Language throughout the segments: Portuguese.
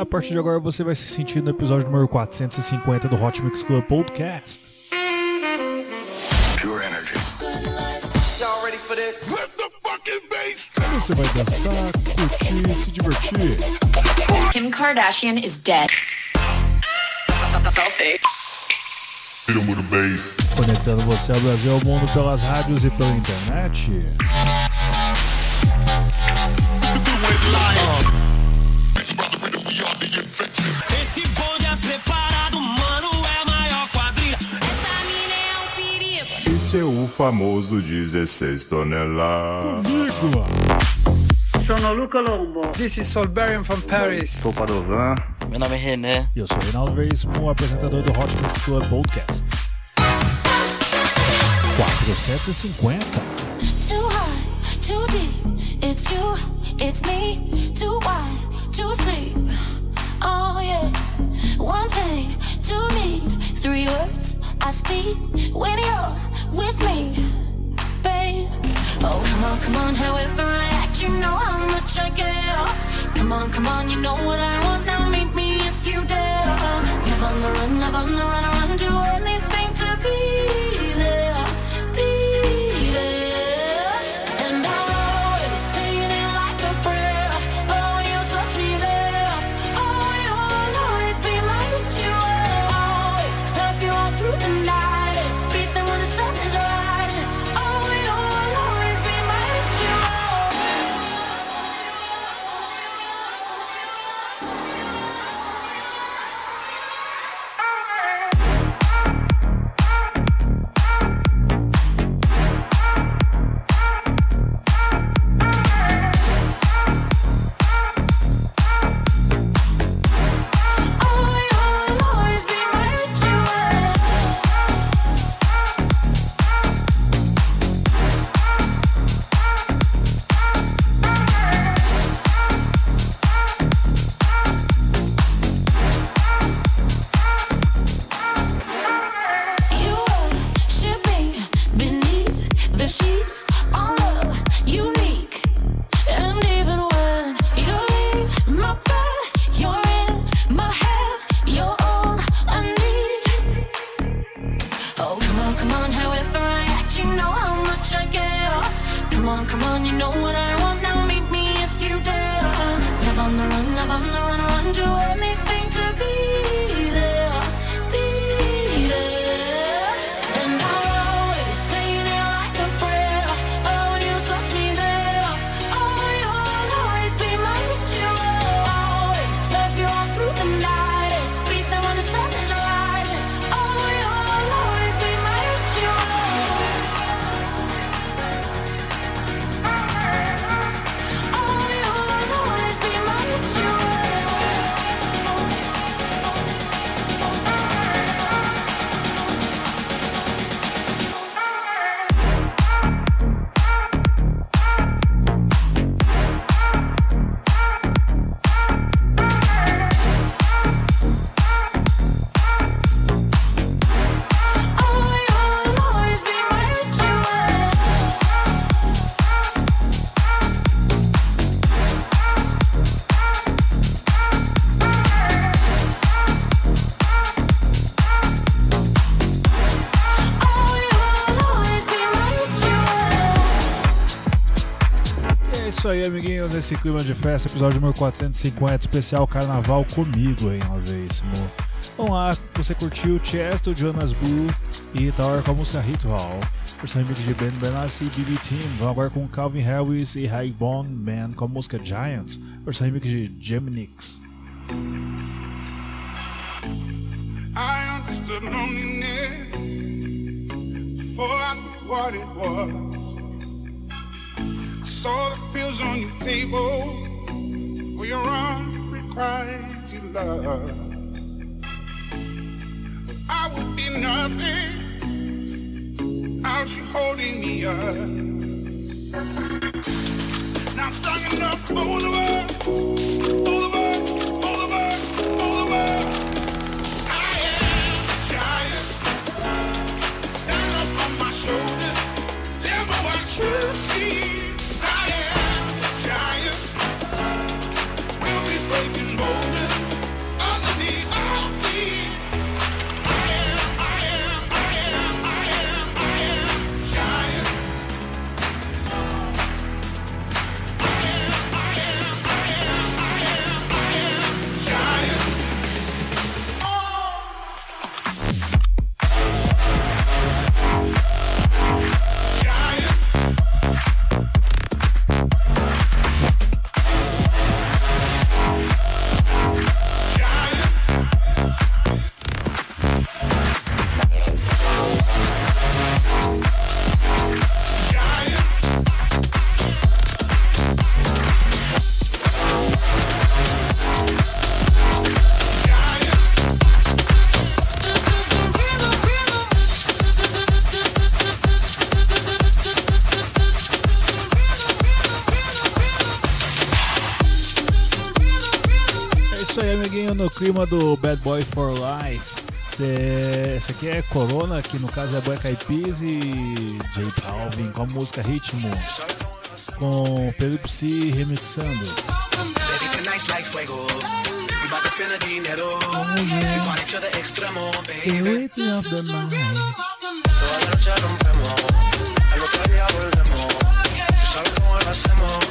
A partir de agora você vai se sentir no episódio número 450 do Hot Mix Club Podcast. Pure energy. Y'all ready for this? Let the fucking bass Você vai dançar, curtir, se divertir. Kim Kardashian is dead. Selfie. Conectando você ao Brasil e ao mundo pelas rádios e pela internet. Esse bonde é preparado, mano, é a maior quadrilha. Essa mina é um perigo. Esse é o famoso 16 toneladas. Comigo! Sono Luca Lombo. This is Solberian from Paris. Sou Padovan. Meu nome é René. E eu sou o Reinaldo Veríssimo, apresentador do Hot Mix Club Podcast. 450. Too high, too deep. It's you, it's me. Two need. Three words I speak when you're with me, babe. Oh come on, come on. However I act, you know how much I care. Come on, come on. You know what I want. Now meet me if you dare. Love on the run, love on the run, run. Do aí, amiguinhos, nesse clima de festa, episódio número 450, especial Carnaval comigo, Reinaldo Veríssimo. Vamos lá, você curtiu Chesto, Jonas Blue e Tower com a música Ritual. Versão remix de Ben Benassi e BB Team. Vamos agora com Calvin Harris e Highbone Man com a música Giants. Versão remix de Geminix. I understood loneliness before I knew what it was. Saw the pills on your table for your unrequited love. I would be nothing without you holding me up. Now I'm strong enough for both of us, both. I am a giant. Stand up on my shoulders. Tell. clima do Bad Boy for Life. esse essa aqui é Corona, que no caso é Black Eyed Peas e J Balvin com a música Ritmo, com Pedro remixando.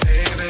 Baby,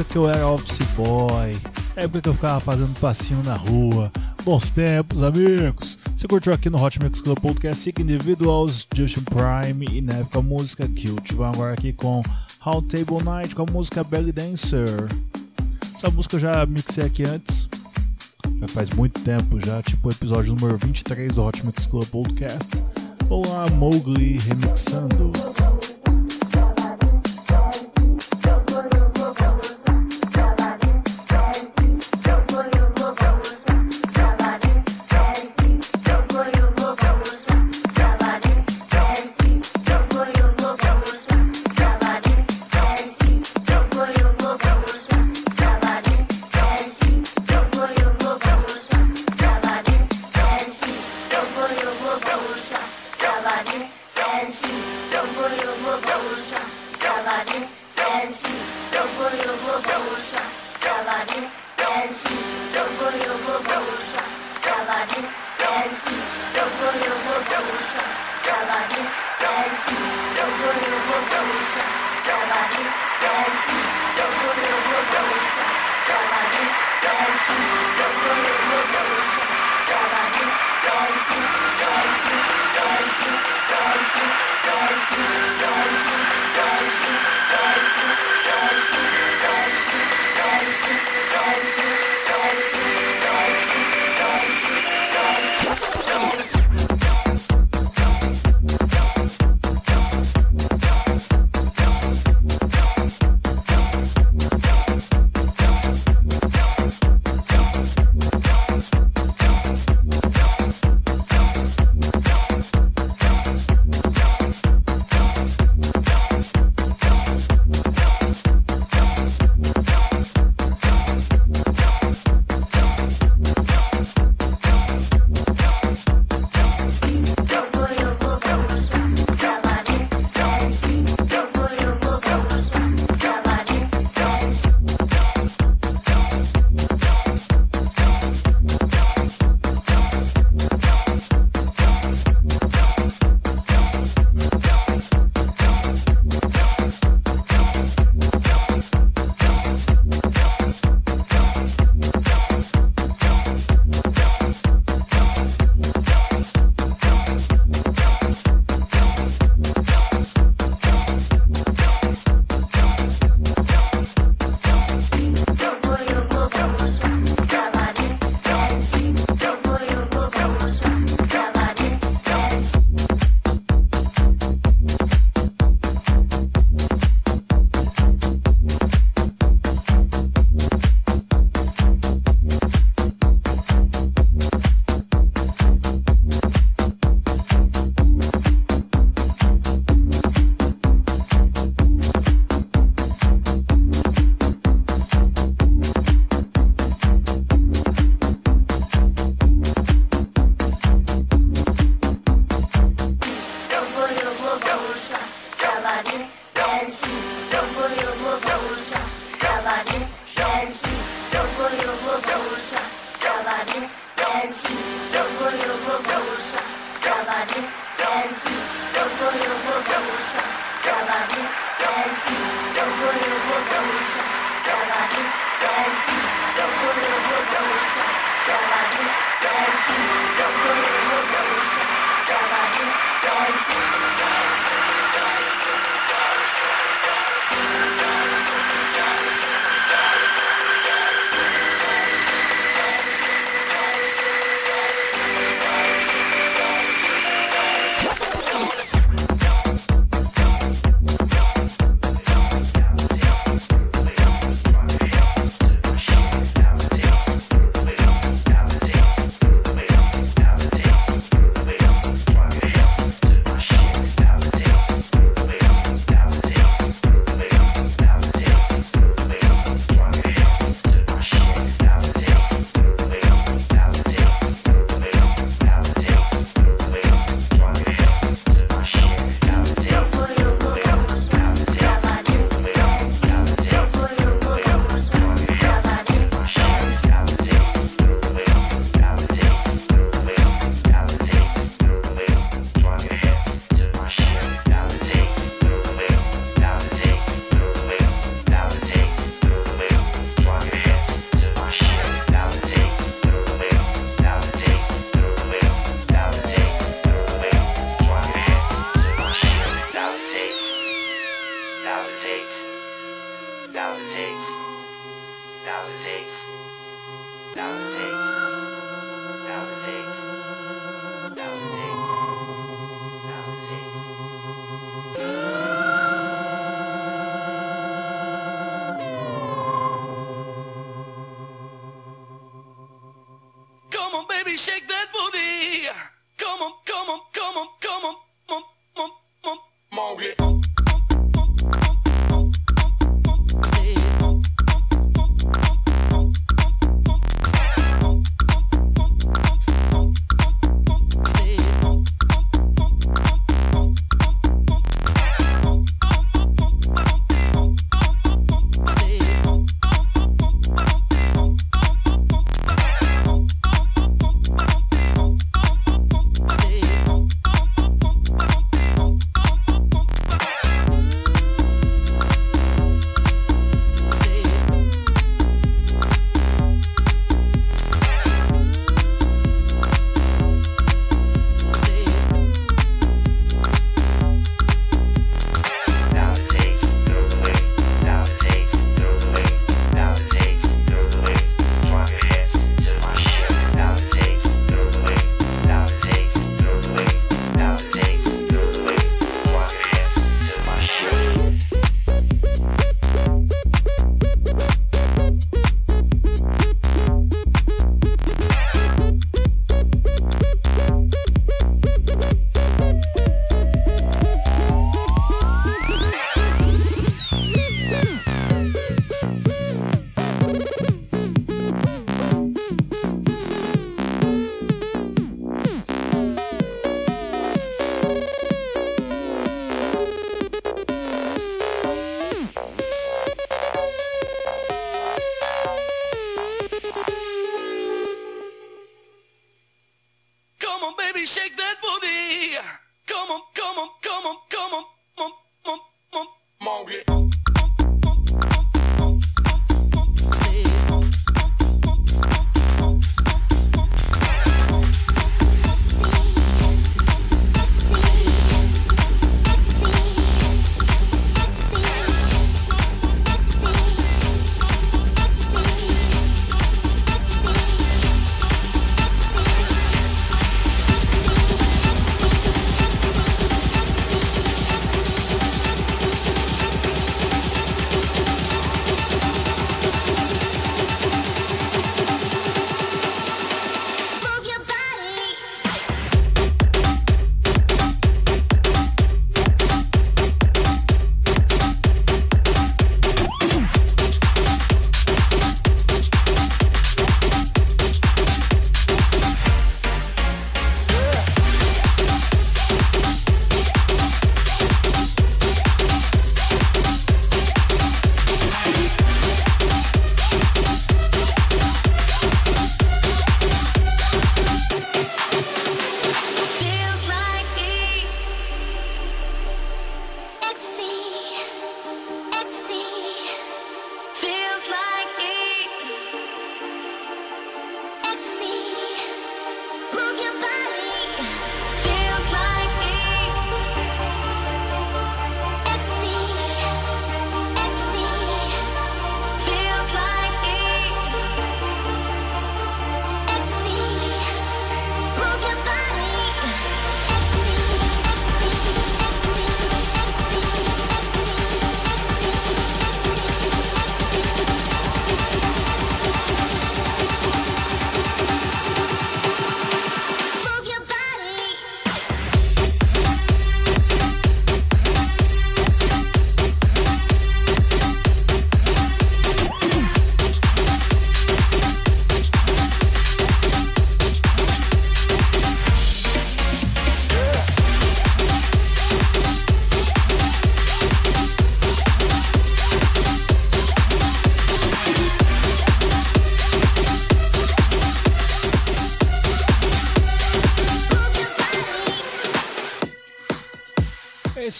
época que eu era office boy, época que eu ficava fazendo passinho na rua. Bons tempos, amigos! Você curtiu aqui no Hot Mix Club Podcast Sick Individuals, Justin Prime e na época a música Cute. Vamos agora aqui com Round Table Night com a música Belly Dancer. Essa música eu já mixei aqui antes. Já faz muito tempo já, tipo o episódio número 23 do Hot Mix Club Podcast. Olá, Mowgli remixando.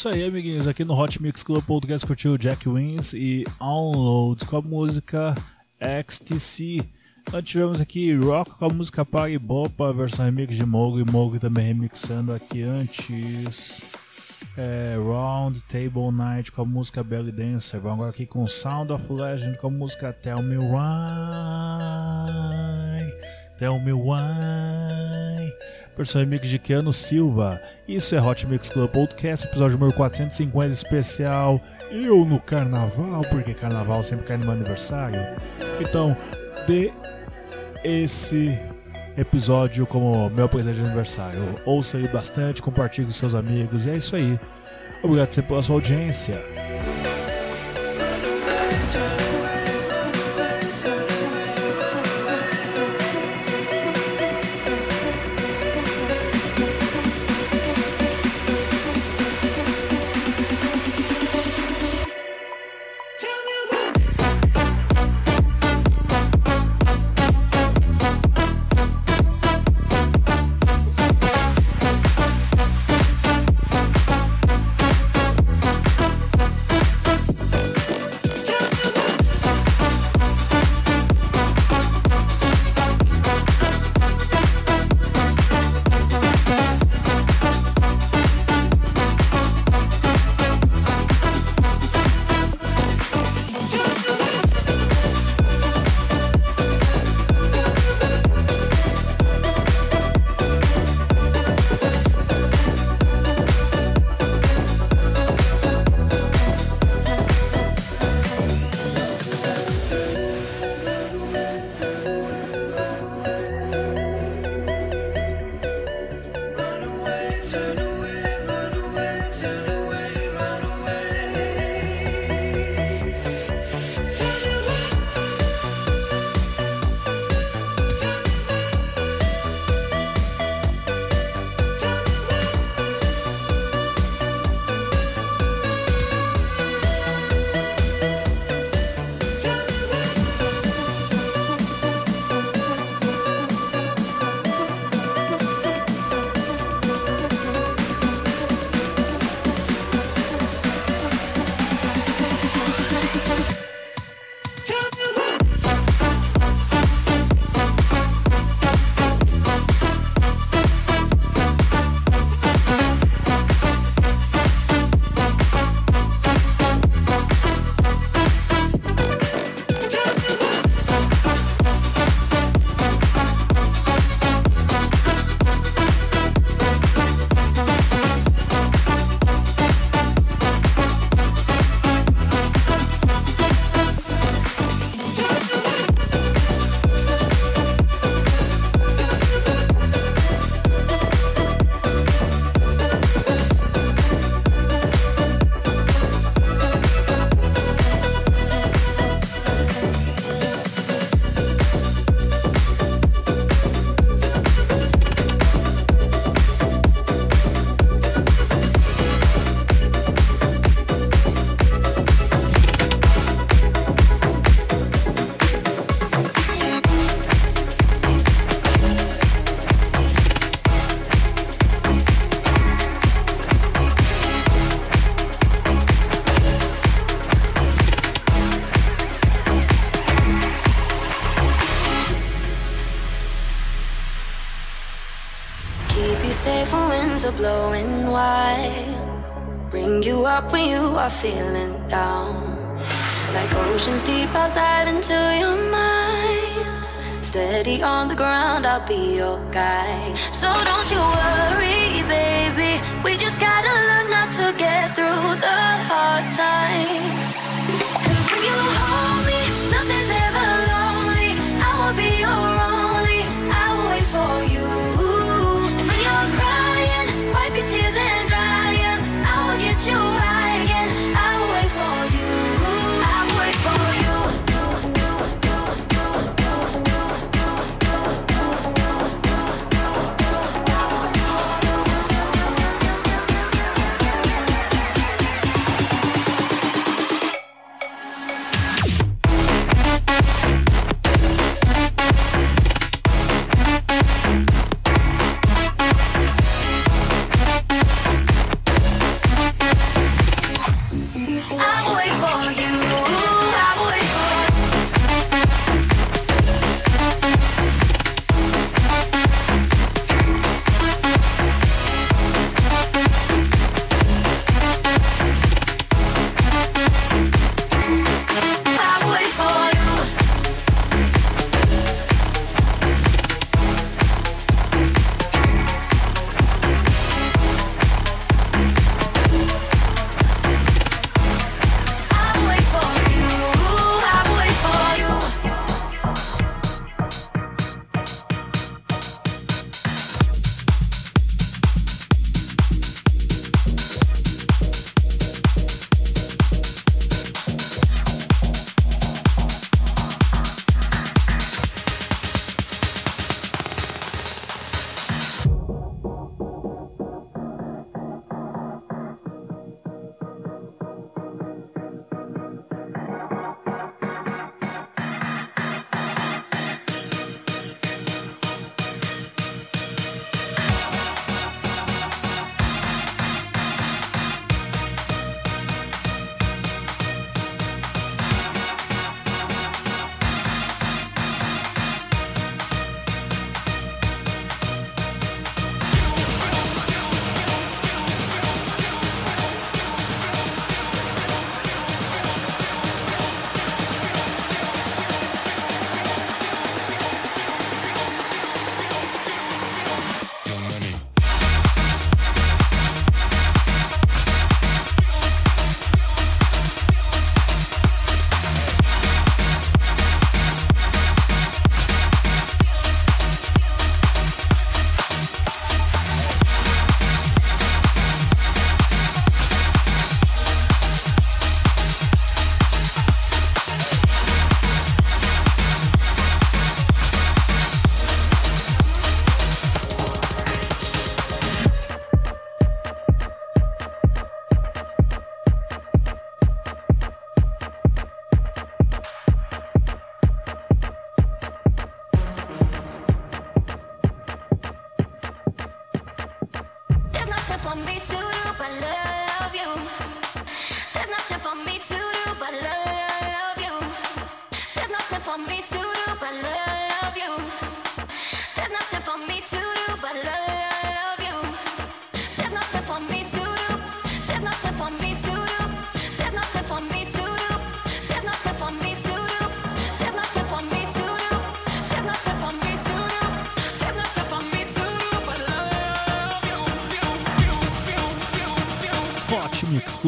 Isso aí, amiguinhos. Aqui no Hot Mix Club Podcast curtiu Jack Wins e Downloads com a música XTC. Nós tivemos aqui Rock com a música Pague Bopa, versão remix de Mogo e Mogo também remixando aqui antes. É, Round Table Night com a música Belly Dancer. Vamos agora aqui com Sound of Legend com a música Tell Me Why. Tell Me Why. Versão remix de Keanu Silva. Isso é Hot Mix Club Podcast, episódio número 450 especial. Eu no carnaval, porque carnaval sempre cai no meu aniversário. Então, dê esse episódio como meu presente de aniversário. Ouça ele bastante, compartilhe com seus amigos. E é isso aí. Obrigado sempre pela sua audiência. Are blowing wide. Bring you up when you are feeling down. Like oceans deep, I'll dive into your mind. Steady on the ground, I'll be your guide. So don't you worry, baby. We just gotta learn not to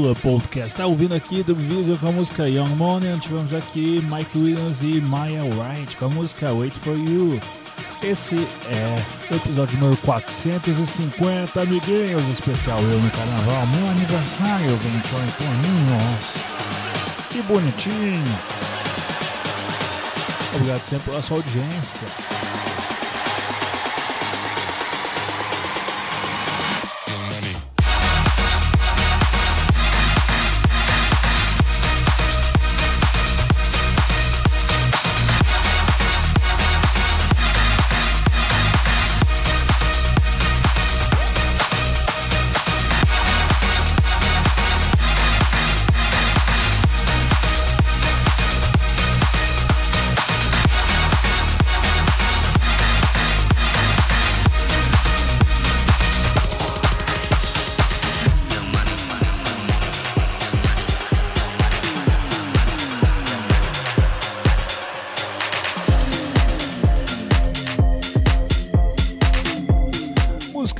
Club Podcast. Tá ouvindo aqui do Visual com a música Young Money. Tivemos aqui Mike Williams e Maya Wright com a música Wait For You. Esse é o episódio número 450, amiguinhos, especial eu no carnaval. Meu aniversário, 28 aninhos. Que bonitinho. Obrigado sempre pela sua audiência.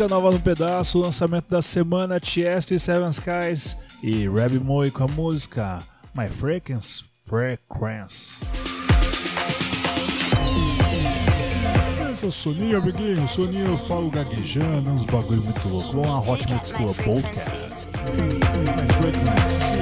Música nova no pedaço, lançamento da semana, Tiesto e Seven Skies e Reb Moy com a música My Frequency. Frequency. Esse é o soninho, amiguinho. Soninho eu falo gaguejando, uns bagulho muito louco. Vamos lá, Hot Mix Club Podcast. My Frequency.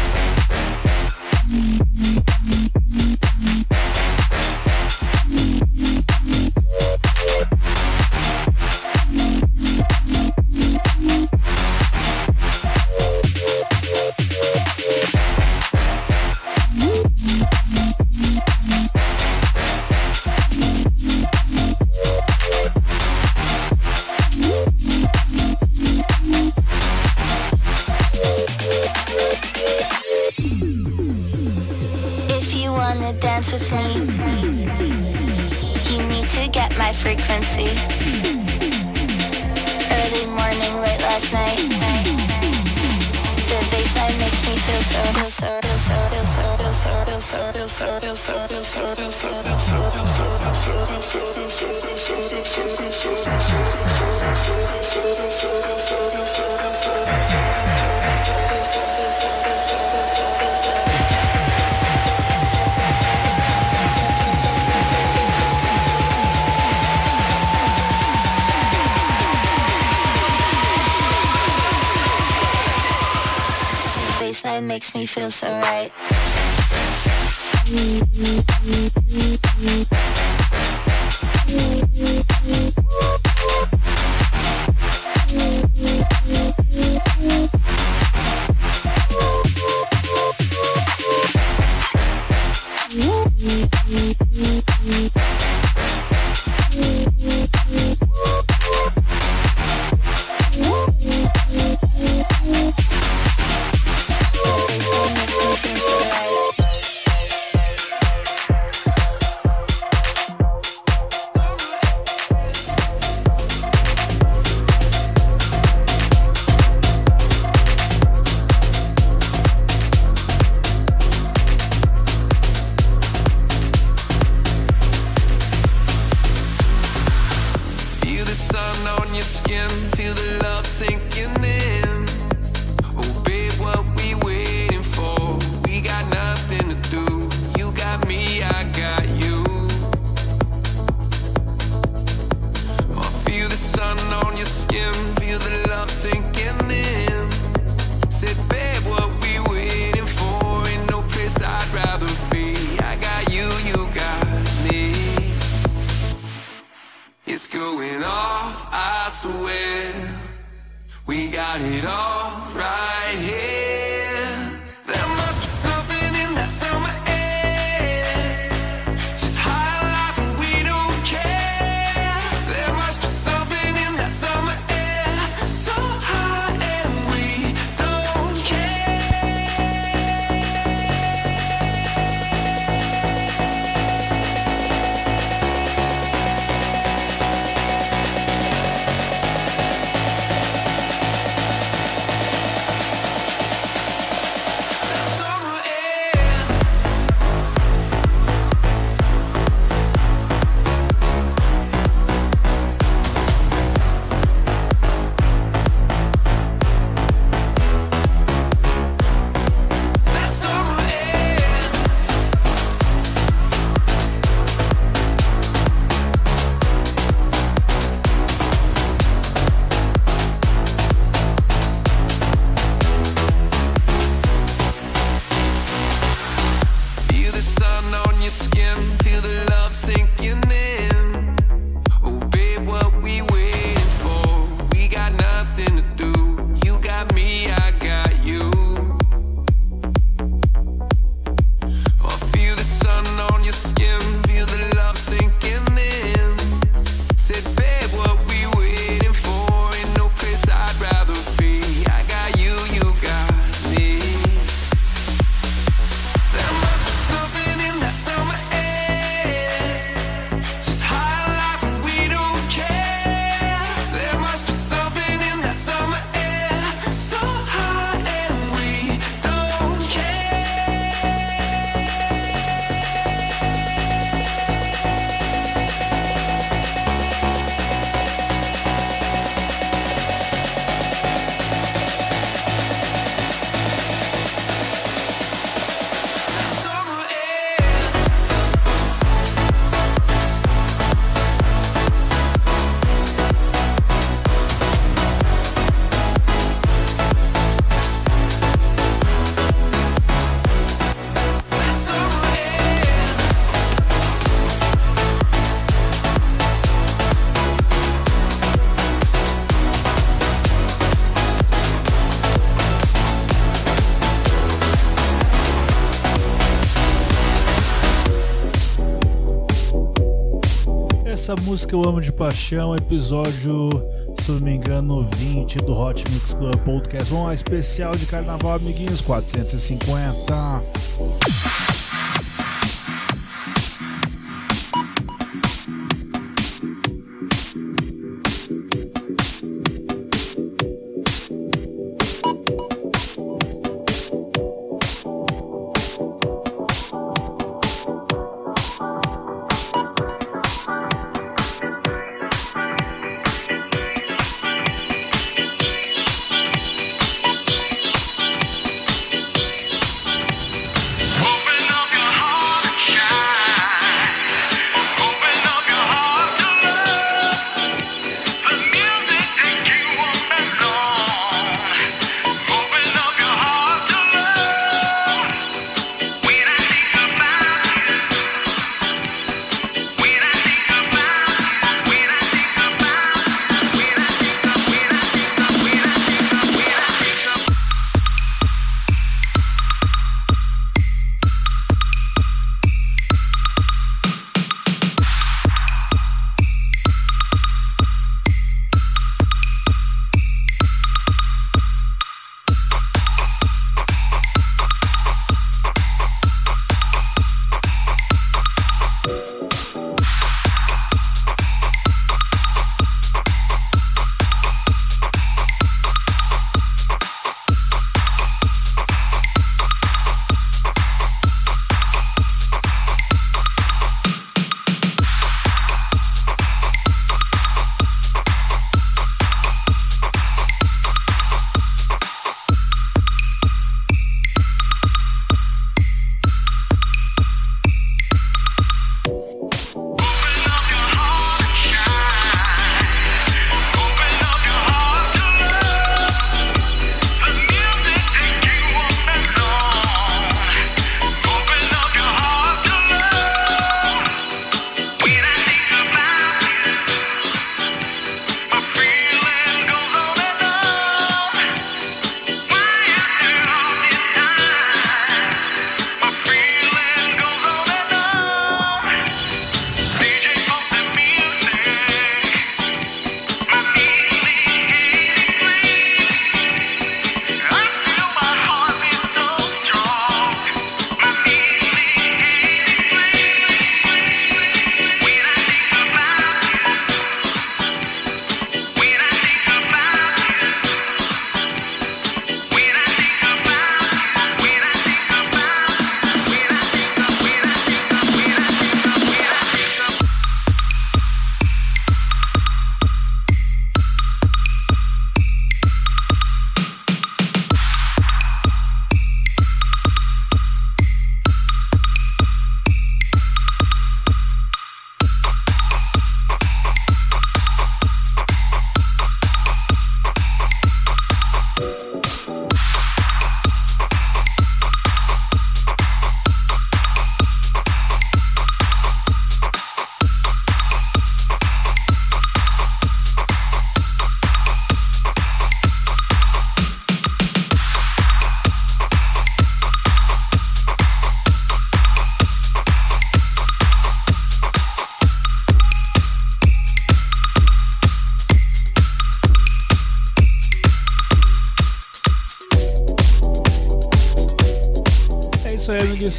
Música Eu Amo de Paixão, episódio, se não me engano, 20 do Hot Mix Club Podcast. um especial de carnaval, amiguinhos, 450.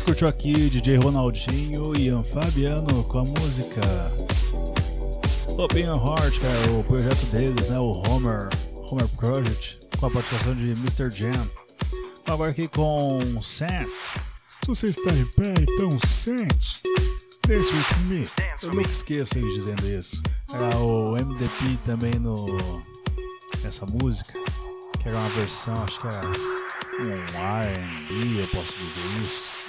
Você curtiu aqui DJ Ronaldinho e Ian Fabiano com a música Open Your Heart, que é o projeto deles, né? O Homer, Homer Project, com a participação de Mr. Jam. Agora aqui com Sant. Se você está em pé, então sente. Dance with me. Eu nunca esqueço eles dizendo isso. Era o MDP também no nessa música, que era uma versão, acho que era um R&B, eu posso dizer isso.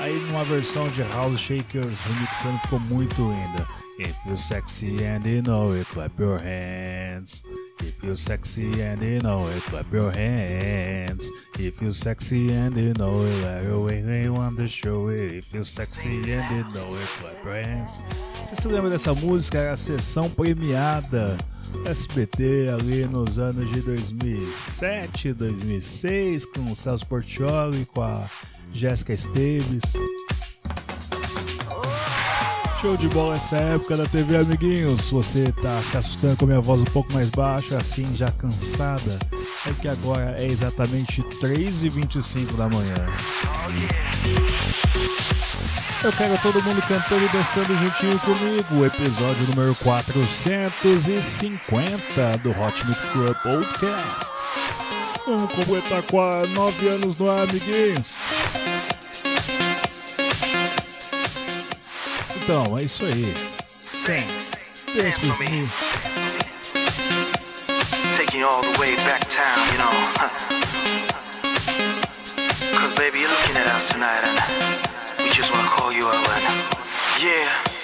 Aí numa versão de House Shakers remixando ficou muito linda. If you're sexy and you know it, clap your hands. If you're sexy and you know it, clap your hands. If you're sexy and you know it, let your way want to show it. If you're sexy and you know it, clap your hands. Você se lembra dessa música? Era a sessão premiada SBT ali nos anos de 2007, 2006, com o Celso Portioli, com a Jéssica Esteves. Show de bola essa época da TV, amiguinhos. Você tá se assustando com a minha voz um pouco mais baixa, assim, já cansada, é que agora é exatamente 3h25 da manhã. Eu quero todo mundo cantando e dançando juntinho comigo. Episódio número 450 do Hot Mix Club Podcast. Vamos completar com 9 anos no ar, amiguinhos. Então, é isso aí. Sim. Dance with me. Taking all the way back town, you know. Cause baby, you're looking at us tonight and we just wanna call you out and yeah.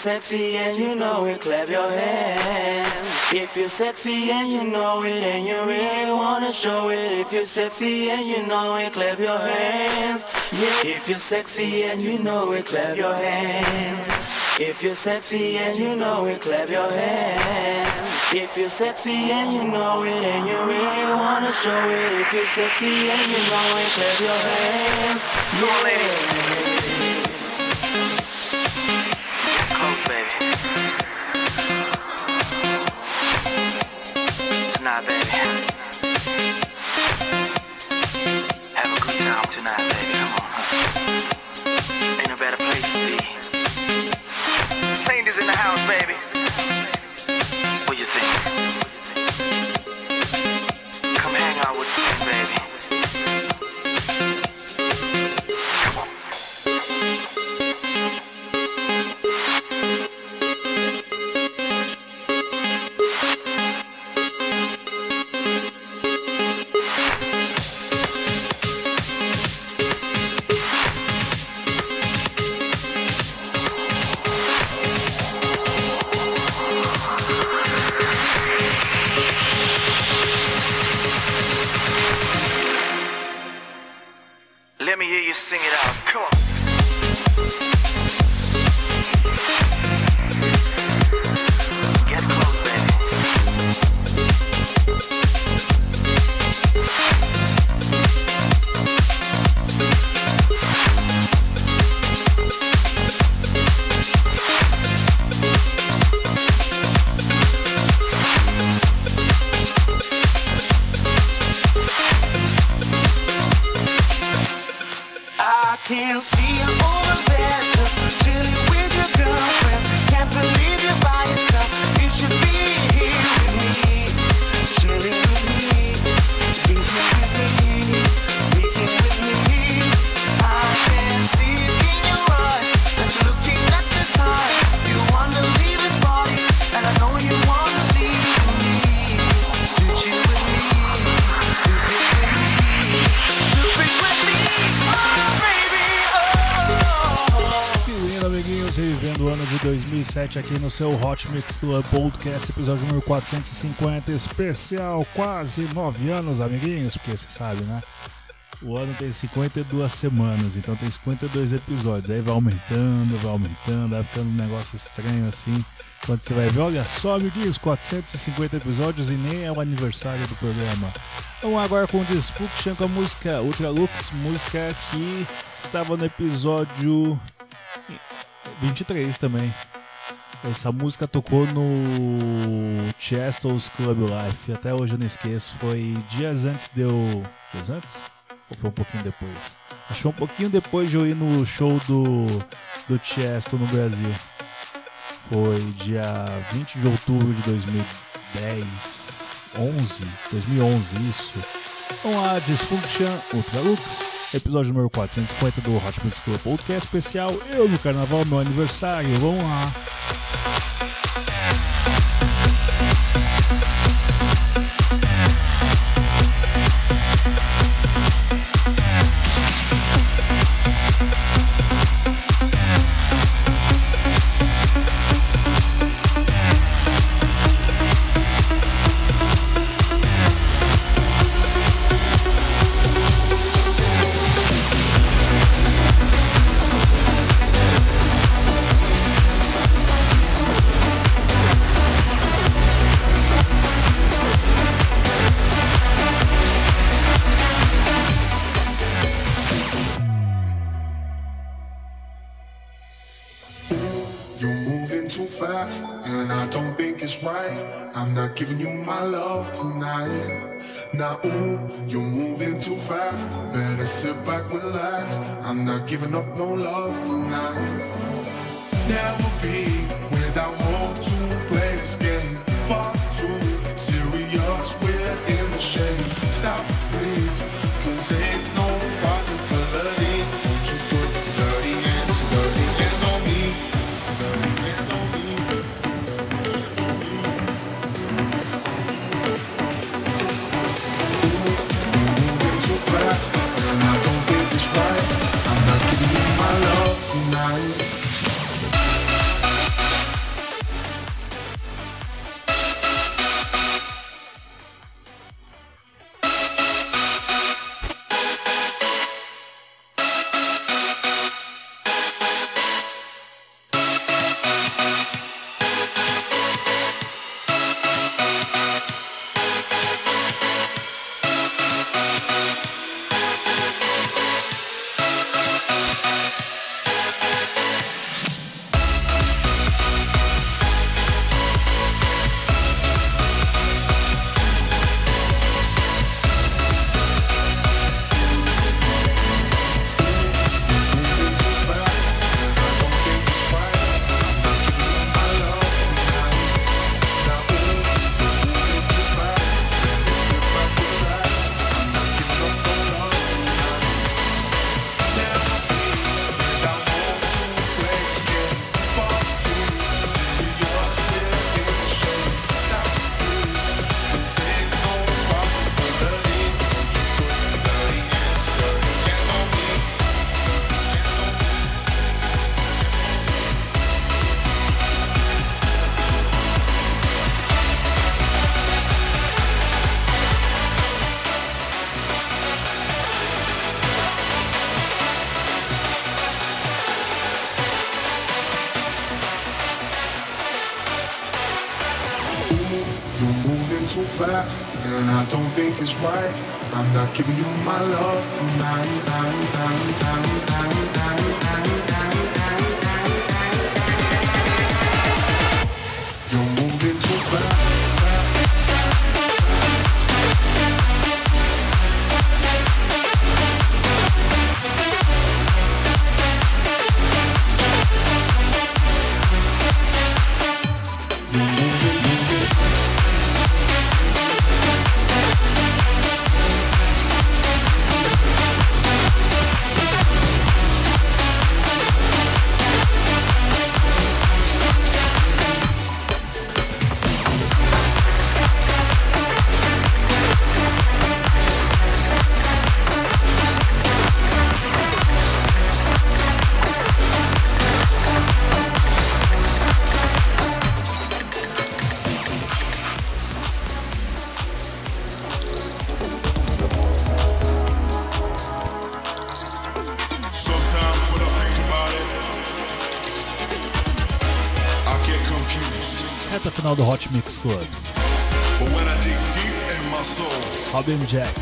Sexy and you know it, clap your hands. If you're sexy and you know it and you really wanna show it. If you're sexy and you know it, clap your hands. Yeah. If you're sexy and you know it, clap your hands. If you're sexy and you know it, clap your hands. If you're sexy and you know it and you really wanna show it. If you're sexy and you know it, clap your hands. Yeah. 2007 aqui no seu Hot Mix Club Podcast, episódio número 450, especial, quase 9 anos, amiguinhos, porque você sabe, né? O ano tem 52 semanas, então tem 52 episódios. Aí vai aumentando, vai aumentando, vai ficando um negócio estranho assim. Quando você vai ver, olha só, amiguinhos, 450 episódios e nem é o aniversário do programa. Vamos agora com o Dysfunction com a música Ultralux, música que estava no episódio 23 também. Essa música tocou no Chesto's Club Life. Até hoje eu não esqueço. Foi dias antes de eu. Dias antes? Ou foi um pouquinho depois? Acho que foi um pouquinho depois de eu ir no show do, do Chesto no Brasil. Foi dia 20 de outubro de 2010. 11? 2011, isso. Com a Dysfunction Ultralux, episódio número 450 do Hot Mix Club Podcast especial. Eu no carnaval, meu aniversário. Vamos lá. Too fast, and I don't think it's right. I'm not giving you my love tonight. Now, ooh, you're moving too fast. Better sit back, relax. I'm not giving up no love tonight. Never be without hope to play this game. It's right. I'm not giving you my love tonight. Do Hot Mix Club. Soul, Robin Jack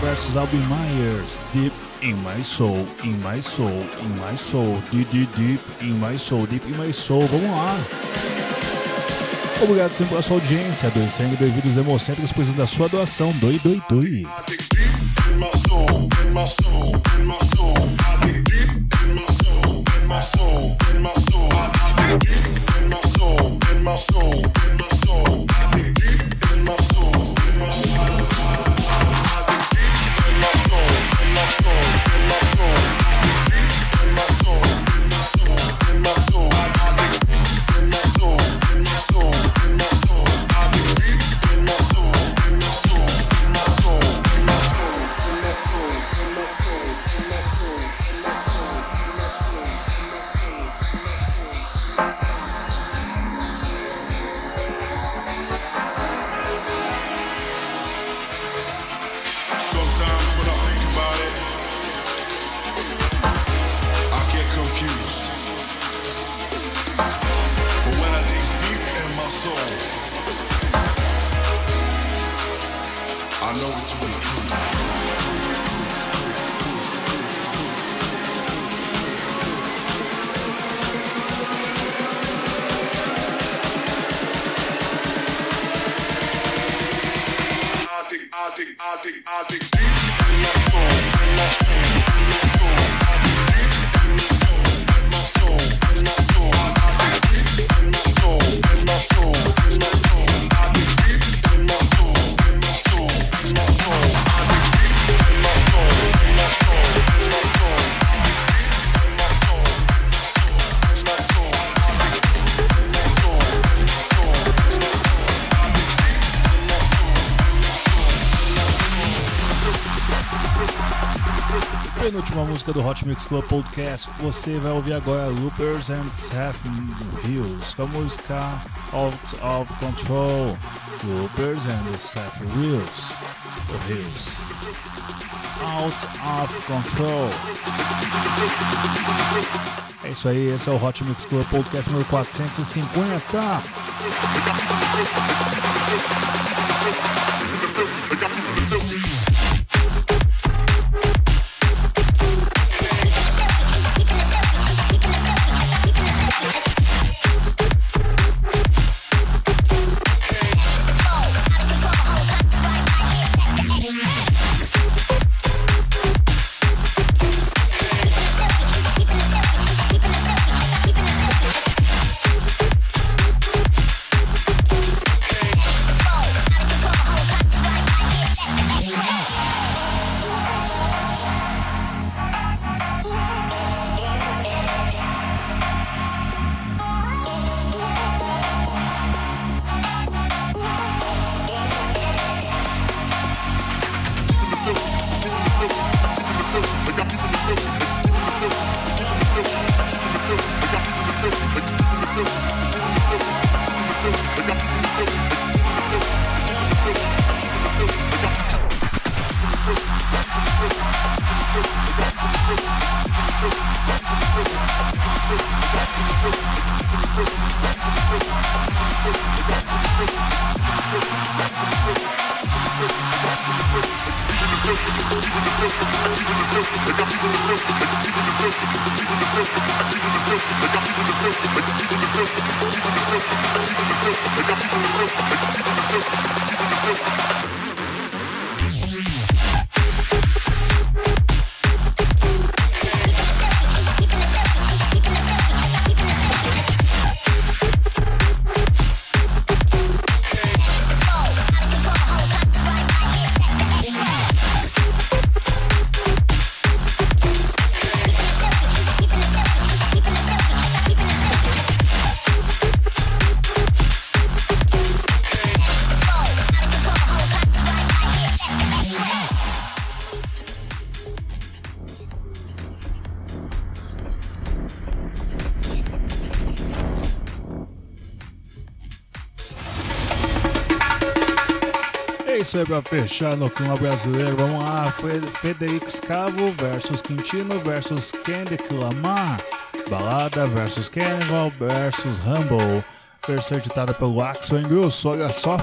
versus Albin Myers. Deep in my soul, in my soul, in my soul. Deep, deep, deep in my soul, deep in my soul. Vamos lá. Obrigado sempre pela sua audiência. Dois sangue, dois vídeos hemocêntricos, precisando da sua doação. Doi, doi, doi. I dig deep in my soul, in my soul, in my soul. I dig deep soul, in my soul, Penúltima música do Hot Mix Club Podcast. Você vai ouvir agora Loopers and Seth Hills com a música Out of Control. Loopers and Seth Hills. Hills. Out of Control. É isso aí, esse é o Hot Mix Club Podcast número 450. você para fechar no clima brasileiro. Vamos lá, Federico Scavo versus Quintino versus Kendrick Lamar. Balada versus Cannibal versus Humble. Versão editada pelo Axel Engrosso, olha só.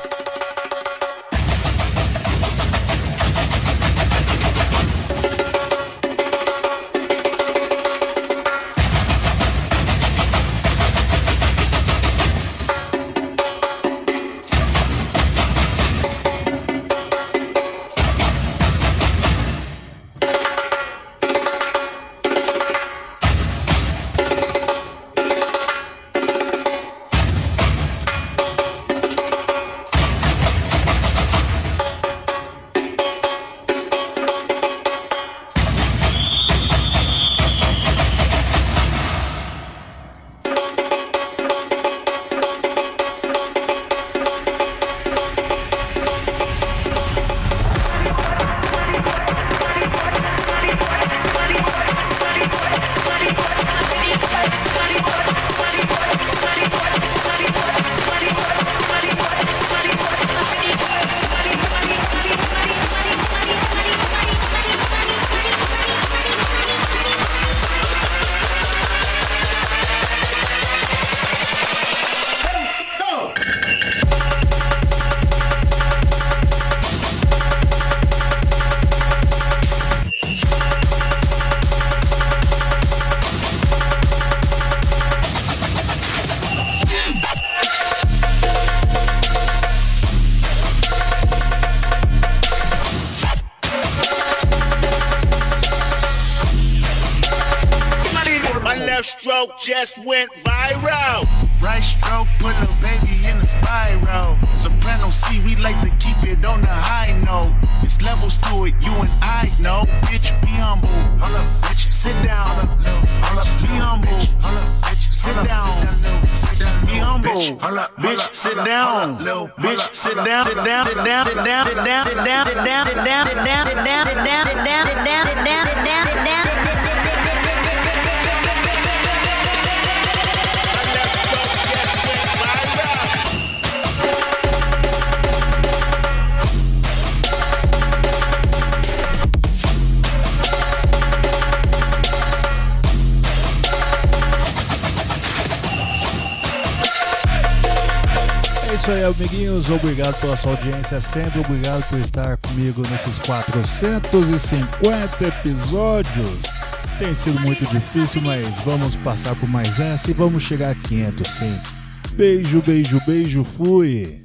audiência sempre, obrigado por estar comigo nesses 450 episódios. Tem sido muito difícil, mas vamos passar por mais essa e vamos chegar a 500, sim. Beijo, beijo, beijo, fui!